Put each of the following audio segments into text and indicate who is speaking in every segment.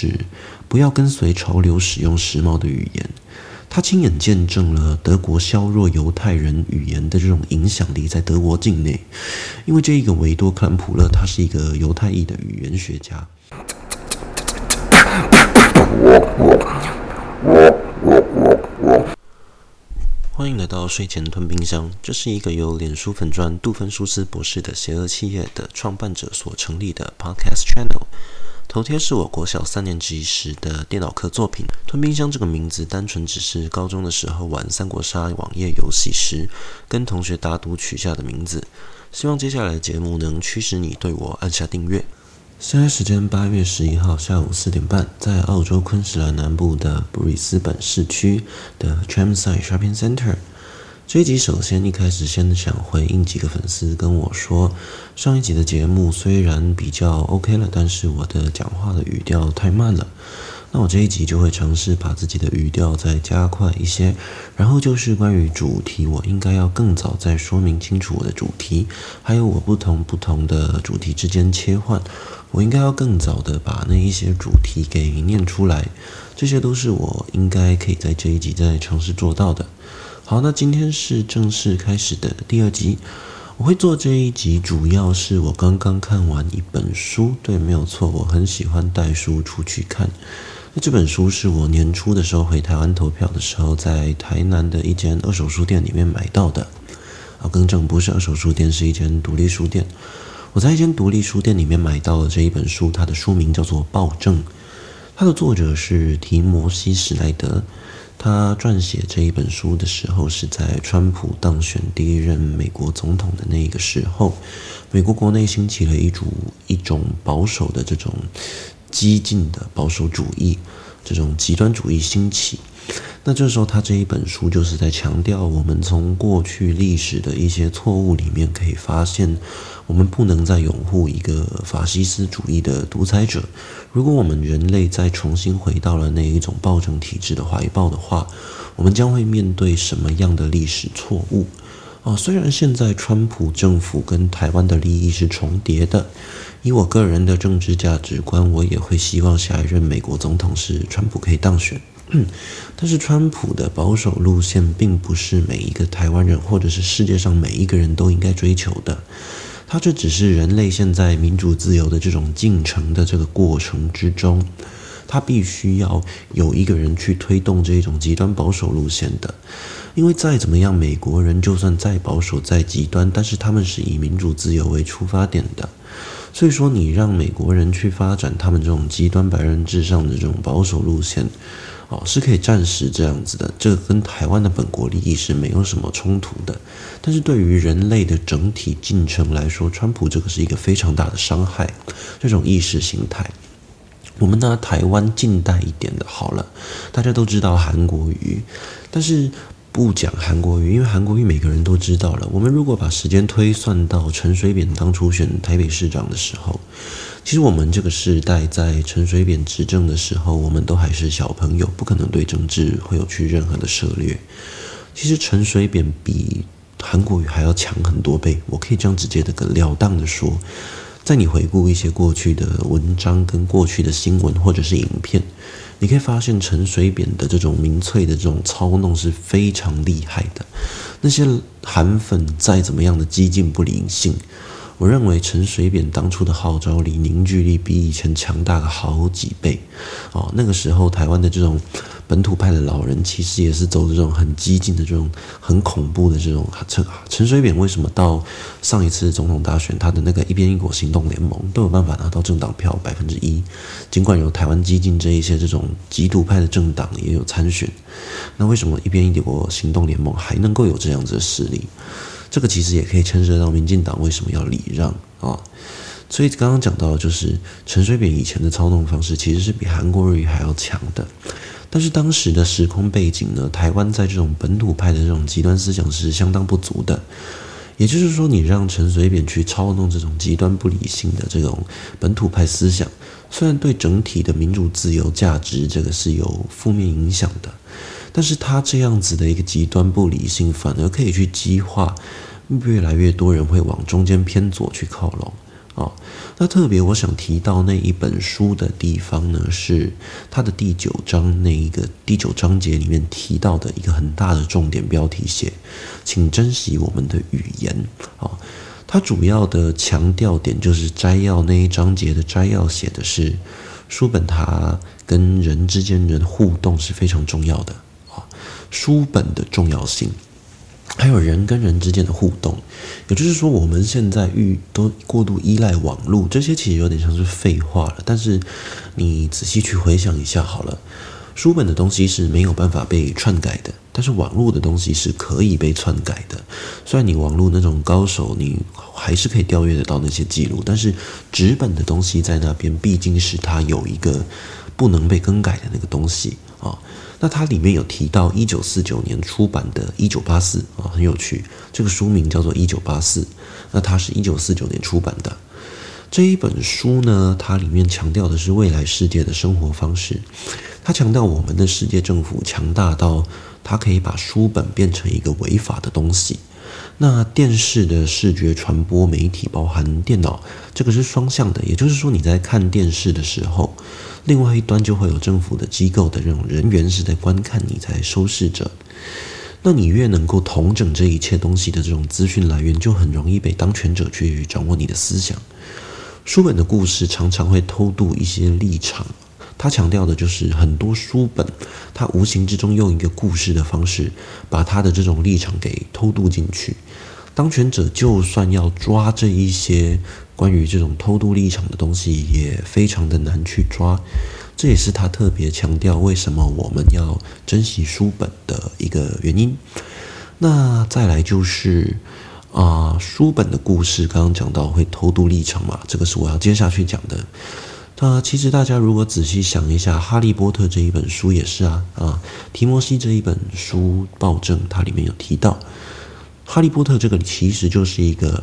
Speaker 1: 是不要跟随潮流使用时髦的语言。他亲眼见证了德国削弱犹太人语言的这种影响力在德国境内，因为这一个维多克兰普勒他是一个犹太裔的语言学家。欢迎来到睡前吞冰箱，这是一个由脸书粉砖杜芬舒斯博士的邪恶企业的创办者所成立的 Podcast Channel。头贴是我国小三年级时的电脑课作品。吞冰箱这个名字，单纯只是高中的时候玩三国杀网页游戏时，跟同学打赌取下的名字。希望接下来的节目能驱使你对我按下订阅。现在时间八月十一号下午四点半，在澳洲昆士兰南部的布里斯本市区的 Chermside Shopping Centre。这一集首先一开始先想回应几个粉丝跟我说，上一集的节目虽然比较 OK 了，但是我的讲话的语调太慢了。那我这一集就会尝试把自己的语调再加快一些，然后就是关于主题，我应该要更早再说明清楚我的主题，还有我不同不同的主题之间切换，我应该要更早的把那一些主题给念出来，这些都是我应该可以在这一集再尝试做到的。好，那今天是正式开始的第二集。我会做这一集，主要是我刚刚看完一本书，对，没有错，我很喜欢带书出去看。那这本书是我年初的时候回台湾投票的时候，在台南的一间二手书店里面买到的。啊，更正，不是二手书店，是一间独立书店。我在一间独立书店里面买到了这一本书，它的书名叫做《暴政》，它的作者是提摩西·史奈德。他撰写这一本书的时候，是在川普当选第一任美国总统的那个时候，美国国内兴起了一种一种保守的这种激进的保守主义，这种极端主义兴起。那这时候，他这一本书就是在强调，我们从过去历史的一些错误里面可以发现，我们不能再拥护一个法西斯主义的独裁者。如果我们人类再重新回到了那一种暴政体制的怀抱的话，我们将会面对什么样的历史错误？哦，虽然现在川普政府跟台湾的利益是重叠的，以我个人的政治价值观，我也会希望下一任美国总统是川普可以当选。但是川普的保守路线并不是每一个台湾人或者是世界上每一个人都应该追求的，他这只是人类现在民主自由的这种进程的这个过程之中，他必须要有一个人去推动这种极端保守路线的，因为再怎么样，美国人就算再保守再极端，但是他们是以民主自由为出发点的。所以说，你让美国人去发展他们这种极端白人至上的这种保守路线，哦，是可以暂时这样子的。这跟台湾的本国利益是没有什么冲突的。但是对于人类的整体进程来说，川普这个是一个非常大的伤害。这种意识形态，我们拿台湾近代一点的好了，大家都知道韩国瑜，但是。不讲韩国瑜，因为韩国瑜每个人都知道了。我们如果把时间推算到陈水扁当初选台北市长的时候，其实我们这个时代在陈水扁执政的时候，我们都还是小朋友，不可能对政治会有去任何的涉猎。其实陈水扁比韩国瑜还要强很多倍，我可以这样直接的、了当的说。在你回顾一些过去的文章跟过去的新闻或者是影片，你可以发现陈水扁的这种民粹的这种操弄是非常厉害的。那些韩粉再怎么样的激进不理性，我认为陈水扁当初的号召力、凝聚力比以前强大了好几倍。哦，那个时候台湾的这种。本土派的老人其实也是走这种很激进的这种很恐怖的这种陈陈水扁为什么到上一次总统大选，他的那个一边一国行动联盟都有办法拿到政党票百分之一，尽管有台湾激进这一些这种极独派的政党也有参选，那为什么一边一国行动联盟还能够有这样子的实力？这个其实也可以牵涉到民进党为什么要礼让啊、所以刚刚讲到就是陈水扁以前的操弄方式其实是比韩国瑜还要强的。但是当时的时空背景呢，台湾在这种本土派的这种极端思想是相当不足的。也就是说，你让陈水扁去操弄这种极端不理性的这种本土派思想，虽然对整体的民主自由价值这个是有负面影响的，但是他这样子的一个极端不理性，反而可以去激化越来越多人会往中间偏左去靠拢。哦，那特别我想提到那一本书的地方呢，是它的第九章那一个第九章节里面提到的一个很大的重点标题写，请珍惜我们的语言。哦，它主要的强调点就是摘要那一章节的摘要写的是，书本它跟人之间的互动是非常重要的，书本的重要性。还有人跟人之间的互动，也就是说，我们现在遇都过度依赖网络，这些其实有点像是废话了。但是你仔细去回想一下好了，书本的东西是没有办法被篡改的，但是网络的东西是可以被篡改的。虽然你网络那种高手，你还是可以调阅得到那些记录，但是纸本的东西在那边，毕竟是它有一个不能被更改的那个东西啊。那它里面有提到一九四九年出版的《一九八四》啊，很有趣。这个书名叫做《一九八四》，那它是一九四九年出版的这一本书呢，它里面强调的是未来世界的生活方式。它强调我们的世界政府强大到它可以把书本变成一个违法的东西。那电视的视觉传播媒体包含电脑，这个是双向的，也就是说你在看电视的时候。另外一端就会有政府的机构的这种人员是在观看你，在收视着。那你越能够统整这一切东西的这种资讯来源，就很容易被当权者去掌握你的思想。书本的故事常常会偷渡一些立场，他强调的就是很多书本，他无形之中用一个故事的方式，把他的这种立场给偷渡进去。当权者就算要抓这一些关于这种偷渡立场的东西，也非常的难去抓。这也是他特别强调为什么我们要珍惜书本的一个原因。那再来就是啊、书本的故事，刚刚讲到会偷渡立场嘛，这个是我要接下去讲的。那其实大家如果仔细想一下，《哈利波特》这一本书也是啊啊，提摩西这一本书暴政，它里面有提到。哈利波特这个其实就是一个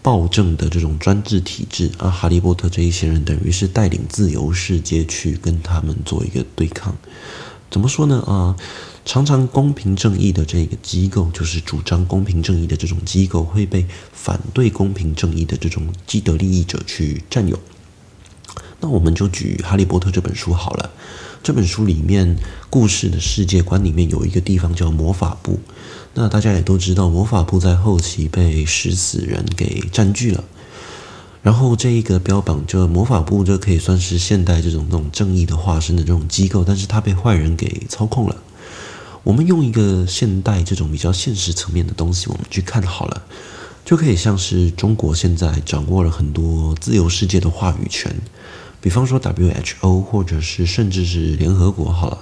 Speaker 1: 暴政的这种专制体制啊，哈利波特这一些人等于是带领自由世界去跟他们做一个对抗。怎么说呢？啊，常常公平正义的这个机构，就是主张公平正义的这种机构，会被反对公平正义的这种既得利益者去占有。那我们就举《哈利波特》这本书好了。这本书里面故事的世界观里面有一个地方叫魔法部。那大家也都知道，魔法部在后期被食死人给占据了。然后这一个标榜，就魔法部，就可以算是现代这种那种正义的化身的这种机构，但是它被坏人给操控了。我们用一个现代这种比较现实层面的东西，我们去看好了，就可以像是中国现在掌握了很多自由世界的话语权，比方说 WHO，或者是甚至是联合国，好了。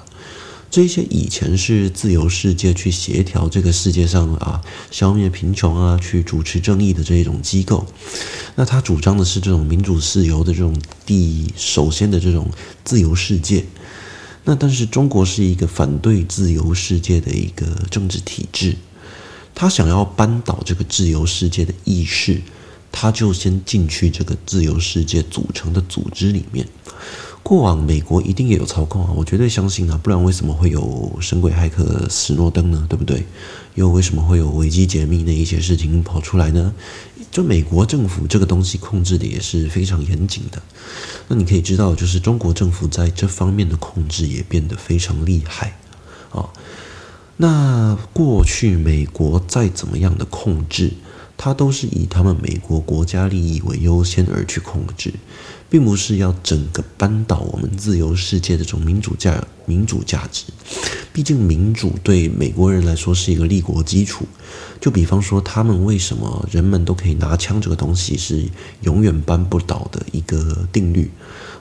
Speaker 1: 这些以前是自由世界去协调这个世界上啊，消灭贫穷啊，去主持正义的这种机构，那他主张的是这种民主自由的这种第首先的这种自由世界。那但是中国是一个反对自由世界的一个政治体制，他想要扳倒这个自由世界的意识，他就先进去这个自由世界组成的组织里面。过往美国一定也有操控啊，我绝对相信啊，不然为什么会有神鬼骇客史诺登呢？对不对？又为什么会有维基解密那一些事情跑出来呢？就美国政府这个东西控制的也是非常严谨的。那你可以知道，就是中国政府在这方面的控制也变得非常厉害啊。那过去美国再怎么样的控制，它都是以他们美国国家利益为优先而去控制。并不是要整个扳倒我们自由世界的这种民主价民主价值，毕竟民主对美国人来说是一个立国基础。就比方说，他们为什么人们都可以拿枪这个东西是永远扳不倒的一个定律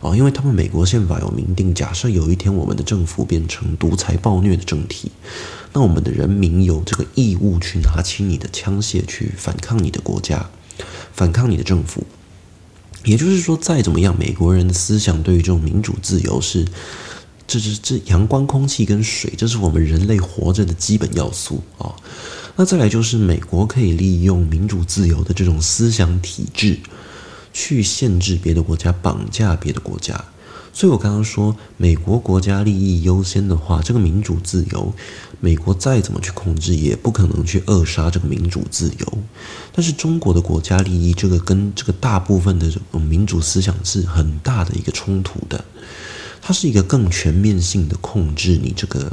Speaker 1: 啊？因为他们美国宪法有明定，假设有一天我们的政府变成独裁暴虐的政体，那我们的人民有这个义务去拿起你的枪械去反抗你的国家，反抗你的政府。也就是说，再怎么样，美国人的思想对于这种民主自由是，这是这阳光、空气跟水，这是我们人类活着的基本要素啊。那再来就是，美国可以利用民主自由的这种思想体制，去限制别的国家，绑架别的国家。所以我刚刚说，美国国家利益优先的话，这个民主自由，美国再怎么去控制，也不可能去扼杀这个民主自由。但是中国的国家利益，这个跟这个大部分的民主思想是很大的一个冲突的。它是一个更全面性的控制你这个，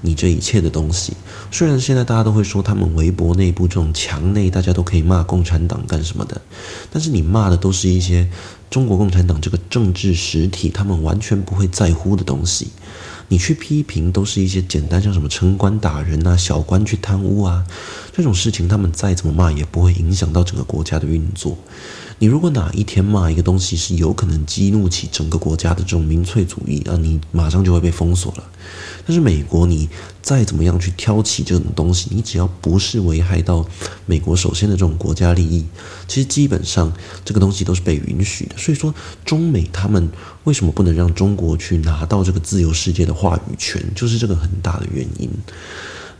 Speaker 1: 你这一切的东西。虽然现在大家都会说他们微博内部这种墙内，大家都可以骂共产党干什么的，但是你骂的都是一些中国共产党这个政治实体，他们完全不会在乎的东西。你去批评都是一些简单，像什么城管打人啊、小官去贪污啊这种事情，他们再怎么骂也不会影响到整个国家的运作。你如果哪一天骂一个东西是有可能激怒起整个国家的这种民粹主义，那你马上就会被封锁了。但是美国，你再怎么样去挑起这种东西，你只要不是危害到美国首先的这种国家利益，其实基本上这个东西都是被允许的。所以说，中美他们为什么不能让中国去拿到这个自由世界的话语权，就是这个很大的原因。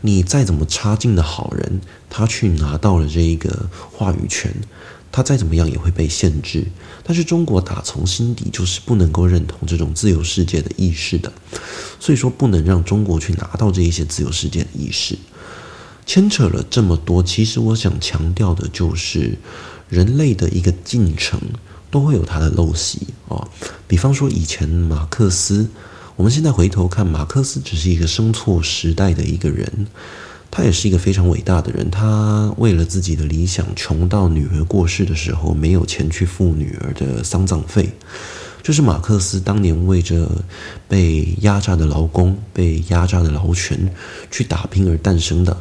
Speaker 1: 你再怎么差劲的好人，他去拿到了这一个话语权。他再怎么样也会被限制，但是中国打从心底就是不能够认同这种自由世界的意识的，所以说不能让中国去拿到这一些自由世界的意识。牵扯了这么多，其实我想强调的就是，人类的一个进程都会有它的陋习哦。比方说以前马克思，我们现在回头看，马克思只是一个生错时代的一个人。他也是一个非常伟大的人，他为了自己的理想，穷到女儿过世的时候没有钱去付女儿的丧葬费。这是马克思当年为着被压榨的劳工、被压榨的劳权去打拼而诞生的。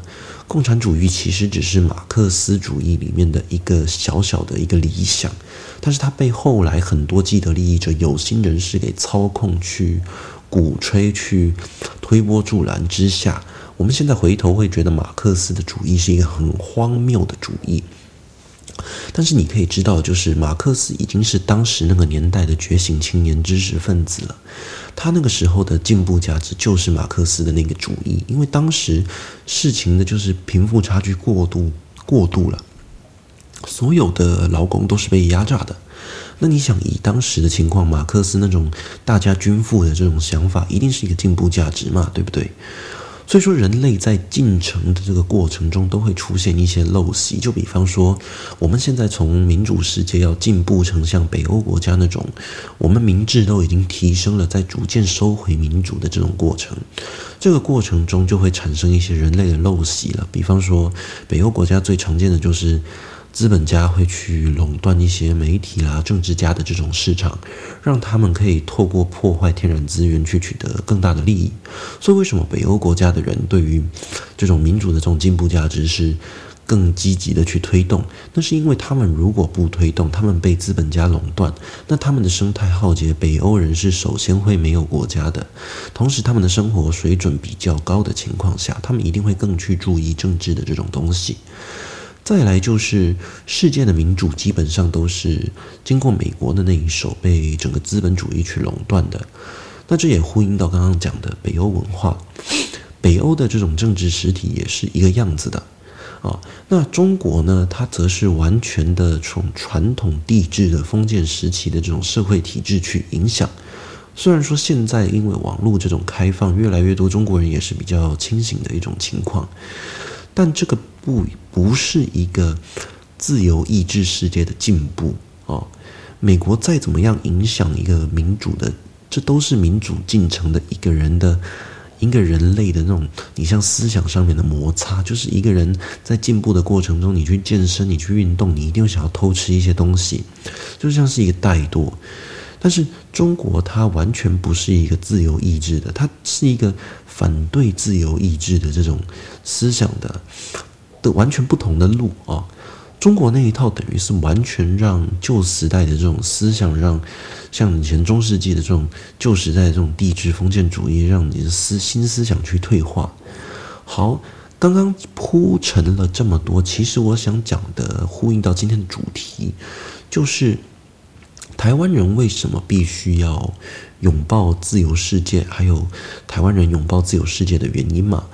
Speaker 1: 共产主义其实只是马克思主义里面的一个小小的一个理想，但是他被后来很多既得利益者、有心人士给操控、去鼓吹、去推波助澜之下。我们现在回头会觉得马克思的主义是一个很荒谬的主义，但是你可以知道，就是马克思已经是当时那个年代的觉醒青年知识分子了。他那个时候的进步价值就是马克思的那个主义，因为当时事情的就是贫富差距过度过度了，所有的劳工都是被压榨的。那你想，以当时的情况，马克思那种大家均富的这种想法，一定是一个进步价值嘛，对不对？所以说，人类在进程的这个过程中，都会出现一些陋习。就比方说，我们现在从民主世界要进步成像北欧国家那种，我们明智都已经提升了，在逐渐收回民主的这种过程，这个过程中就会产生一些人类的陋习了。比方说，北欧国家最常见的就是。资本家会去垄断一些媒体啦、政治家的这种市场，让他们可以透过破坏天然资源去取得更大的利益。所以，为什么北欧国家的人对于这种民主的这种进步价值是更积极的去推动？那是因为他们如果不推动，他们被资本家垄断，那他们的生态浩劫，北欧人是首先会没有国家的。同时，他们的生活水准比较高的情况下，他们一定会更去注意政治的这种东西。再来就是世界的民主基本上都是经过美国的那一手被整个资本主义去垄断的，那这也呼应到刚刚讲的北欧文化，北欧的这种政治实体也是一个样子的啊。那中国呢，它则是完全的从传统帝制的封建时期的这种社会体制去影响。虽然说现在因为网络这种开放，越来越多中国人也是比较清醒的一种情况。但这个不不是一个自由意志世界的进步哦。美国再怎么样影响一个民主的，这都是民主进程的一个人的一个人类的那种，你像思想上面的摩擦，就是一个人在进步的过程中，你去健身，你去运动，你一定会想要偷吃一些东西，就像是一个怠惰。但是中国它完全不是一个自由意志的，它是一个反对自由意志的这种思想的的完全不同的路啊、中国那一套等于是完全让旧时代的这种思想，让像以前中世纪的这种旧时代的这种帝制封建主义，让你的思新思想去退化。好，刚刚铺陈了这么多，其实我想讲的呼应到今天的主题，就是。台湾人为什么必须要拥抱自由世界？还有台湾人拥抱自由世界的原因嘛？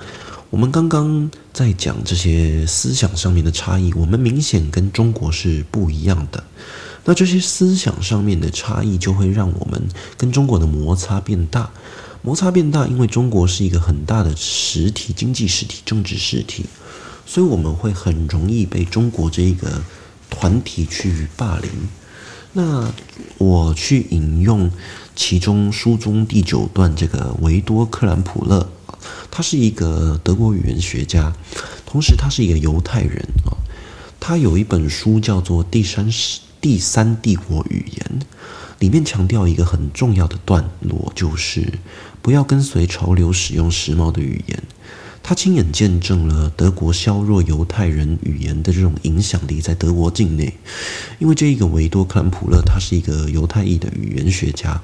Speaker 1: 我们刚刚在讲这些思想上面的差异，我们明显跟中国是不一样的。那这些思想上面的差异，就会让我们跟中国的摩擦变大。摩擦变大，因为中国是一个很大的实体、经济实体、政治实体，所以我们会很容易被中国这一个团体去霸凌。那我去引用其中书中第九段这个维多克兰普勒，他是一个德国语言学家，同时他是一个犹太人啊。他有一本书叫做《第三第三帝国语言》，里面强调一个很重要的段落，就是不要跟随潮流，使用时髦的语言。他亲眼见证了德国削弱犹太人语言的这种影响力在德国境内，因为这一个维多克兰普勒，他是一个犹太裔的语言学家。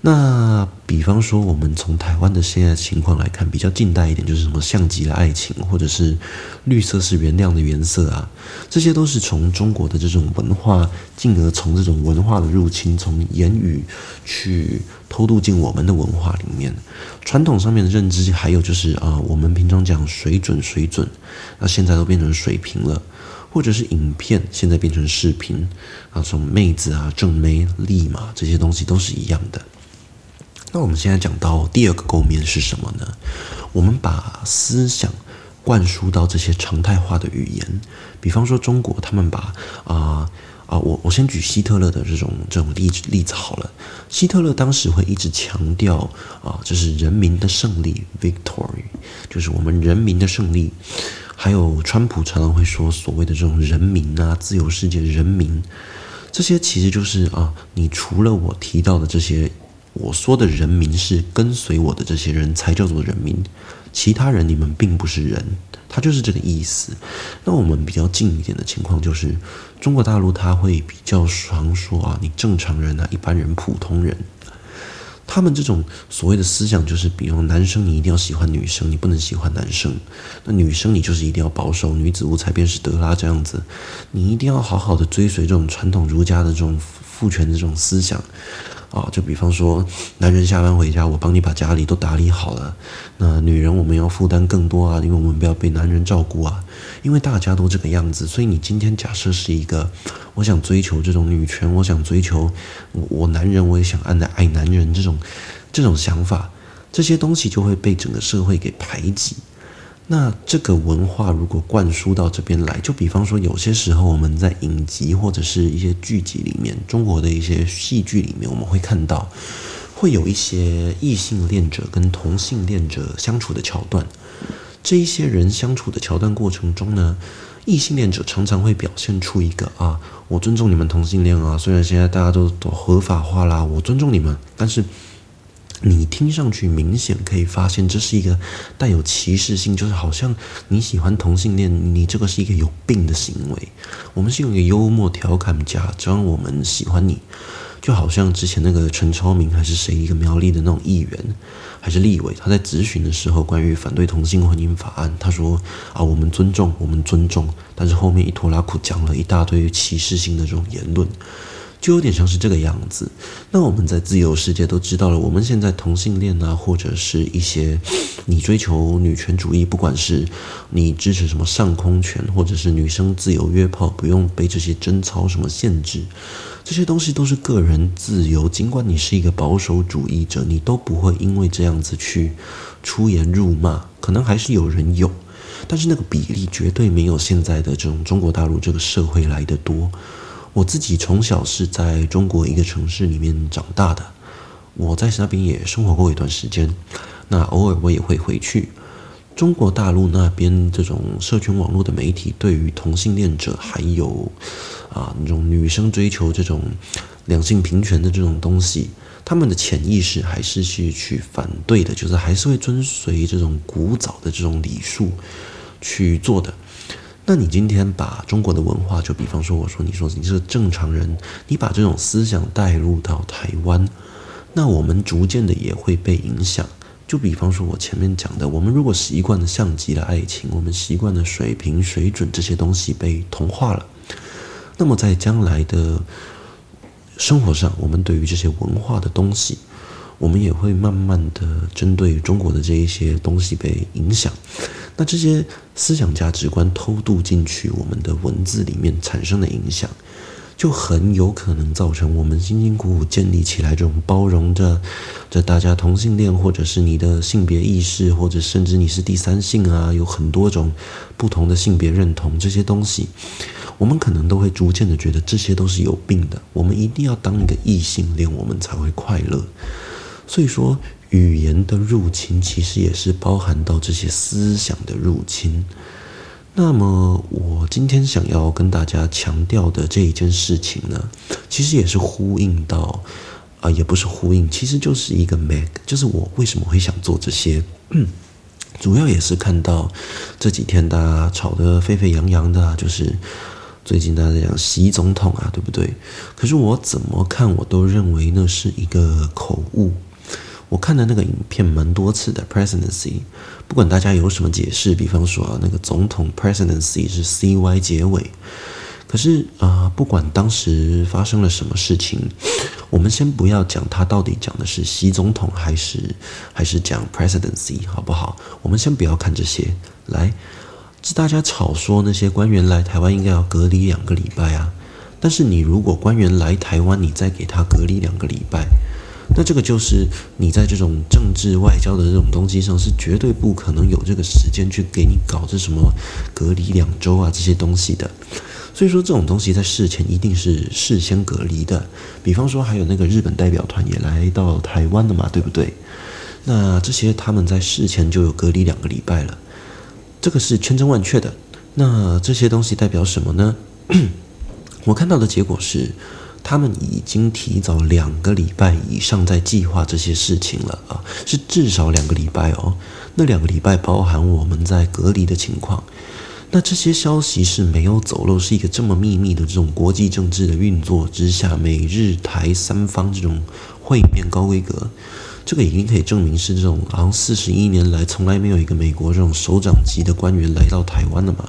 Speaker 1: 那比方说，我们从台湾的现在情况来看，比较近代一点，就是什么像极了爱情，或者是绿色是原谅的颜色啊，这些都是从中国的这种文化，进而从这种文化的入侵，从言语去偷渡进我们的文化里面。传统上面的认知，还有就是啊，我们平常讲水准水准，那现在都变成水平了，或者是影片，现在变成视频啊，从妹子啊、正妹、丽嘛，这些东西都是一样的。那我们现在讲到第二个构面是什么呢？我们把思想灌输到这些常态化的语言，比方说中国，他们把啊啊，我我先举希特勒的这种这种例子例子好了。希特勒当时会一直强调啊，这是人民的胜利，victory，就是我们人民的胜利。还有川普常常会说所谓的这种人民啊，自由世界人民，这些其实就是啊，你除了我提到的这些。我说的人民是跟随我的这些人才叫做人民，其他人你们并不是人，他就是这个意思。那我们比较近一点的情况就是，中国大陆他会比较常说啊，你正常人啊，一般人、普通人，他们这种所谓的思想就是，比如男生你一定要喜欢女生，你不能喜欢男生；那女生你就是一定要保守，女子无才便是德啦这样子，你一定要好好的追随这种传统儒家的这种父权的这种思想。啊，就比方说，男人下班回家，我帮你把家里都打理好了。那女人我们要负担更多啊，因为我们不要被男人照顾啊。因为大家都这个样子，所以你今天假设是一个，我想追求这种女权，我想追求我，我男人我也想爱爱男人这种这种想法，这些东西就会被整个社会给排挤。那这个文化如果灌输到这边来，就比方说，有些时候我们在影集或者是一些剧集里面，中国的一些戏剧里面，我们会看到，会有一些异性恋者跟同性恋者相处的桥段。这一些人相处的桥段过程中呢，异性恋者常常会表现出一个啊，我尊重你们同性恋啊，虽然现在大家都都合法化啦，我尊重你们，但是。你听上去明显可以发现，这是一个带有歧视性，就是好像你喜欢同性恋，你这个是一个有病的行为。我们是用一个幽默调侃，假装我们喜欢你，就好像之前那个陈超明还是谁一个苗栗的那种议员还是立委，他在质询的时候关于反对同性婚姻法案，他说啊，我们尊重，我们尊重，但是后面一拖拉库讲了一大堆歧视性的这种言论。就有点像是这个样子。那我们在自由世界都知道了，我们现在同性恋啊，或者是一些你追求女权主义，不管是你支持什么上空权，或者是女生自由约炮，不用被这些贞操什么限制，这些东西都是个人自由。尽管你是一个保守主义者，你都不会因为这样子去出言辱骂。可能还是有人有，但是那个比例绝对没有现在的这种中国大陆这个社会来得多。我自己从小是在中国一个城市里面长大的，我在那边也生活过一段时间。那偶尔我也会回去。中国大陆那边这种社群网络的媒体，对于同性恋者还有啊那种女生追求这种两性平权的这种东西，他们的潜意识还是去去反对的，就是还是会遵随这种古早的这种礼数去做的。那你今天把中国的文化，就比方说，我说你说你是正常人，你把这种思想带入到台湾，那我们逐渐的也会被影响。就比方说，我前面讲的，我们如果习惯了像极了爱情，我们习惯了水平水准这些东西被同化了，那么在将来的生活上，我们对于这些文化的东西，我们也会慢慢的针对中国的这一些东西被影响。那这些思想价值观偷渡进去我们的文字里面产生的影响，就很有可能造成我们辛辛苦苦建立起来这种包容着这大家同性恋，或者是你的性别意识，或者甚至你是第三性啊，有很多种不同的性别认同这些东西，我们可能都会逐渐的觉得这些都是有病的。我们一定要当一个异性恋，我们才会快乐。所以说，语言的入侵其实也是包含到这些思想的入侵。那么，我今天想要跟大家强调的这一件事情呢，其实也是呼应到，啊、也不是呼应，其实就是一个 make，就是我为什么会想做这些，主要也是看到这几天大家吵得沸沸扬扬的，就是最近大家讲习总统啊，对不对？可是我怎么看，我都认为那是一个口误。我看的那个影片蛮多次的，presidency，不管大家有什么解释，比方说啊，那个总统 presidency 是 cy 结尾，可是啊、不管当时发生了什么事情，我们先不要讲他到底讲的是习总统还是还是讲 presidency，好不好？我们先不要看这些，来，是大家吵说那些官员来台湾应该要隔离两个礼拜啊，但是你如果官员来台湾，你再给他隔离两个礼拜。那这个就是你在这种政治外交的这种东西上是绝对不可能有这个时间去给你搞这什么隔离两周啊这些东西的，所以说这种东西在事前一定是事先隔离的。比方说还有那个日本代表团也来到台湾了嘛，对不对？那这些他们在事前就有隔离两个礼拜了，这个是千真万确的。那这些东西代表什么呢？我看到的结果是。他们已经提早两个礼拜以上在计划这些事情了啊，是至少两个礼拜哦。那两个礼拜包含我们在隔离的情况。那这些消息是没有走漏，是一个这么秘密的这种国际政治的运作之下，美日台三方这种会面高规格，这个已经可以证明是这种好像四十一年来从来没有一个美国这种首长级的官员来到台湾了嘛。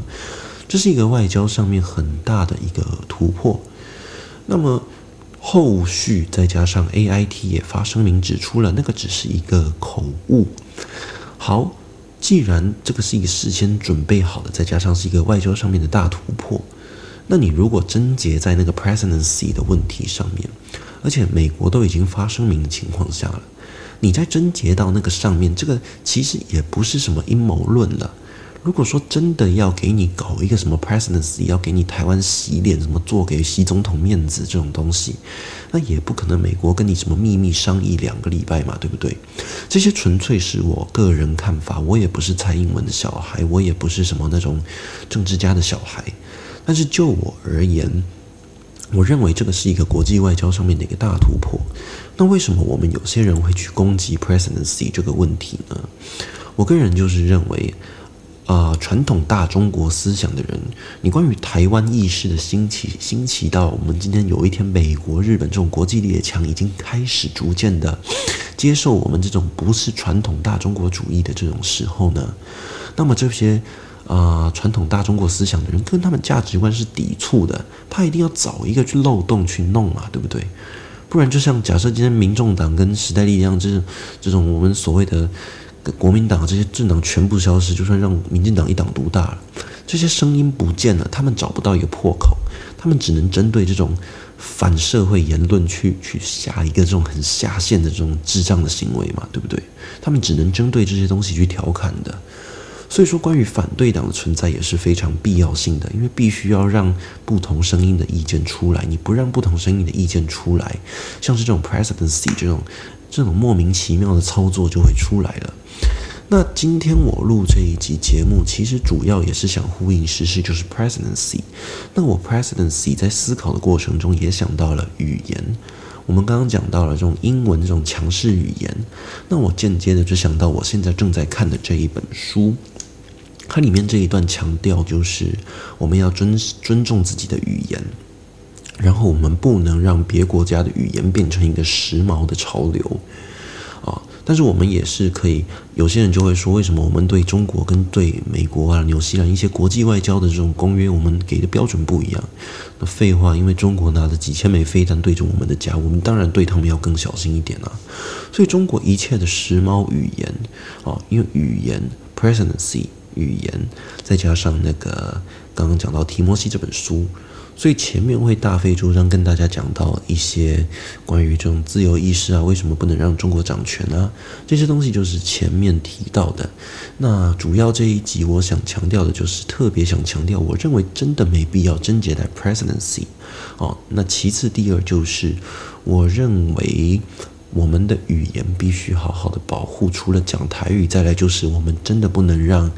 Speaker 1: 这是一个外交上面很大的一个突破。那么后续再加上 AIT 也发声明指出了，那个只是一个口误。好，既然这个是一个事先准备好的，再加上是一个外交上面的大突破，那你如果症结在那个 presidency 的问题上面，而且美国都已经发声明的情况下了，你再症结到那个上面，这个其实也不是什么阴谋论了。如果说真的要给你搞一个什么 presidency，要给你台湾洗脸，什么做给习总统面子这种东西，那也不可能美国跟你什么秘密商议两个礼拜嘛，对不对？这些纯粹是我个人看法，我也不是蔡英文的小孩，我也不是什么那种政治家的小孩。但是就我而言，我认为这个是一个国际外交上面的一个大突破。那为什么我们有些人会去攻击 presidency 这个问题呢？我个人就是认为。啊、呃，传统大中国思想的人，你关于台湾意识的兴起，兴起到我们今天有一天，美国、日本这种国际列强已经开始逐渐的接受我们这种不是传统大中国主义的这种时候呢，那么这些啊、传统大中国思想的人跟他们价值观是抵触的，他一定要找一个去漏洞去弄嘛，对不对？不然就像假设今天民众党跟时代力量这种这种我们所谓的。国民党这些政党全部消失，就算让民进党一党独大了，这些声音不见了，他们找不到一个破口，他们只能针对这种反社会言论去去下一个这种很下线的这种智障的行为嘛，对不对？他们只能针对这些东西去调侃的。所以说，关于反对党的存在也是非常必要性的，因为必须要让不同声音的意见出来，你不让不同声音的意见出来，像是这种 presidency 这种这种莫名其妙的操作就会出来了。那今天我录这一集节目，其实主要也是想呼应时事，就是 presidency。那我 presidency 在思考的过程中，也想到了语言。我们刚刚讲到了这种英文这种强势语言，那我间接的就想到我现在正在看的这一本书，它里面这一段强调就是我们要尊尊重自己的语言，然后我们不能让别国家的语言变成一个时髦的潮流。啊但是我们也是可以，有些人就会说，为什么我们对中国跟对美国啊、纽西兰一些国际外交的这种公约，我们给的标准不一样？那废话，因为中国拿着几千枚飞弹对着我们的家，我们当然对他们要更小心一点啊。所以中国一切的时髦语言啊，因为语言 presidency 语言，再加上那个刚刚讲到提摩西这本书。所以前面会大费周章跟大家讲到一些关于这种自由意识啊，为什么不能让中国掌权啊？这些东西就是前面提到的。那主要这一集我想强调的就是特别想强调，我认为真的没必要贞节在 presidency 哦。那其次第二就是，我认为我们的语言必须好好的保护，除了讲台语，再来就是我们真的不能让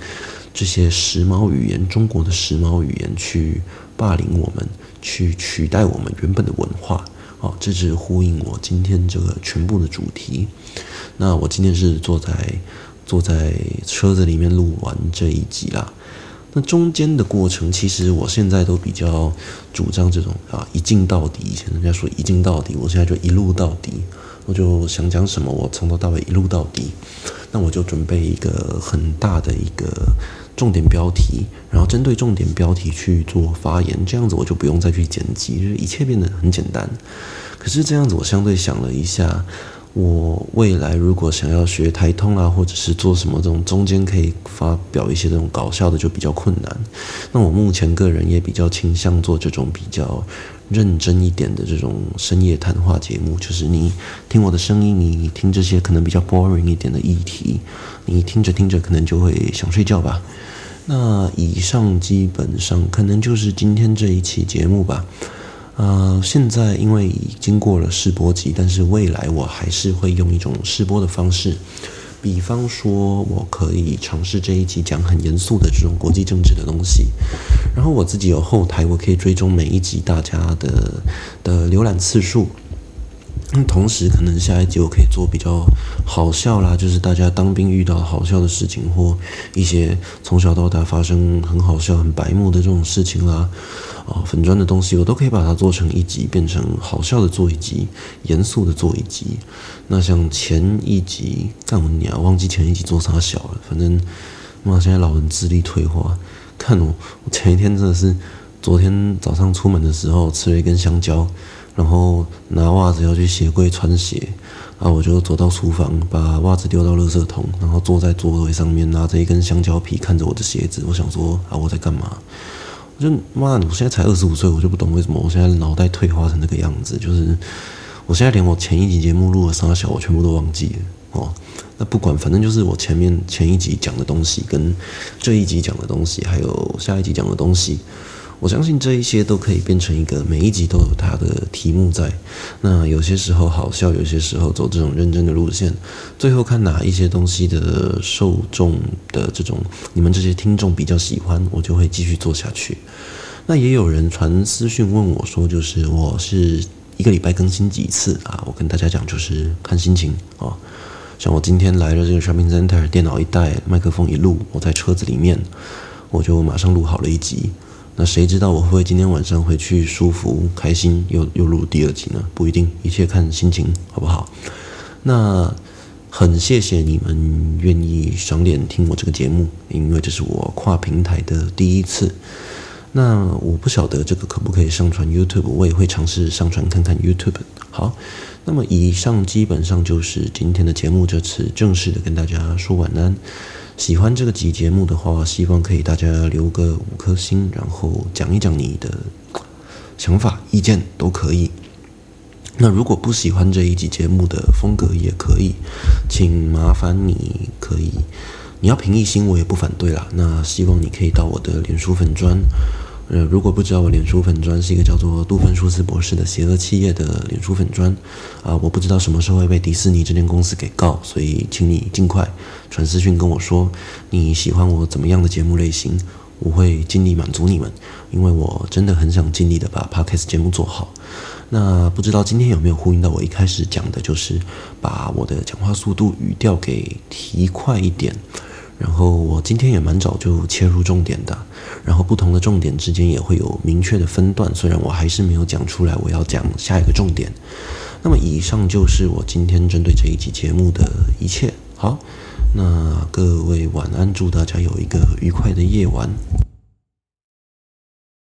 Speaker 1: 这些时髦语言，中国的时髦语言去。霸凌我们，去取代我们原本的文化，哦，这是呼应我今天这个全部的主题。那我今天是坐在坐在车子里面录完这一集啦。那中间的过程，其实我现在都比较主张这种啊，一镜到底。以前人家说一镜到底，我现在就一路到底。我就想讲什么，我从头到尾一路到底。那我就准备一个很大的一个。重点标题，然后针对重点标题去做发言，这样子我就不用再去剪辑，就是一切变得很简单。可是这样子，我相对想了一下，我未来如果想要学台通啊，或者是做什么这种中间可以发表一些这种搞笑的，就比较困难。那我目前个人也比较倾向做这种比较认真一点的这种深夜谈话节目，就是你听我的声音，你听这些可能比较 boring 一点的议题。你听着听着，可能就会想睡觉吧。那以上基本上可能就是今天这一期节目吧。呃，现在因为已经过了试播集，但是未来我还是会用一种试播的方式。比方说，我可以尝试这一集讲很严肃的这种国际政治的东西。然后我自己有后台，我可以追踪每一集大家的的浏览次数。那同时，可能下一集我可以做比较好笑啦，就是大家当兵遇到好笑的事情，或一些从小到大发生很好笑、很白目的这种事情啦，啊，粉砖的东西，我都可以把它做成一集，变成好笑的做一集，严肃的做一集。那像前一集，干我娘，忘记前一集做啥小了，反正妈，现在老人智力退化，看我，我前一天真的是，昨天早上出门的时候吃了一根香蕉。然后拿袜子要去鞋柜穿鞋，啊，我就走到厨房，把袜子丢到垃圾桶，然后坐在座位上面，拿着一根香蕉皮看着我的鞋子。我想说啊，我在干嘛？我就妈，我现在才二十五岁，我就不懂为什么我现在脑袋退化成那个样子。就是我现在连我前一集节目录了三小，我全部都忘记了哦。那不管，反正就是我前面前一集讲的东西，跟这一集讲的东西，还有下一集讲的东西。我相信这一些都可以变成一个，每一集都有它的题目在。那有些时候好笑，有些时候走这种认真的路线。最后看哪一些东西的受众的这种，你们这些听众比较喜欢，我就会继续做下去。那也有人传私讯问我说，就是我是一个礼拜更新几次啊？我跟大家讲，就是看心情啊。像我今天来了这个 shopping center，电脑一带，麦克风一录，我在车子里面，我就马上录好了一集。那谁知道我会不会今天晚上回去舒服开心又又录第二集呢？不一定，一切看心情，好不好？那很谢谢你们愿意赏脸听我这个节目，因为这是我跨平台的第一次。那我不晓得这个可不可以上传 YouTube，我也会尝试上传看看 YouTube。好，那么以上基本上就是今天的节目，这次正式的跟大家说晚安。喜欢这个集节目的话，希望可以大家留个五颗星，然后讲一讲你的想法、意见都可以。那如果不喜欢这一集节目的风格也可以，请麻烦你可以，你要评一星我也不反对啦。那希望你可以到我的脸书粉专。呃，如果不知道我脸书粉砖是一个叫做杜芬舒斯博士的邪恶企业的脸书粉砖啊，我不知道什么时候会被迪士尼这间公司给告，所以请你尽快传私讯跟我说你喜欢我怎么样的节目类型，我会尽力满足你们，因为我真的很想尽力的把 Podcast 节目做好。那不知道今天有没有呼应到我一开始讲的，就是把我的讲话速度语调给提快一点。然后我今天也蛮早就切入重点的，然后不同的重点之间也会有明确的分段，虽然我还是没有讲出来我要讲下一个重点。那么以上就是我今天针对这一期节目的一切。好，那各位晚安，祝大家有一个愉快的夜晚。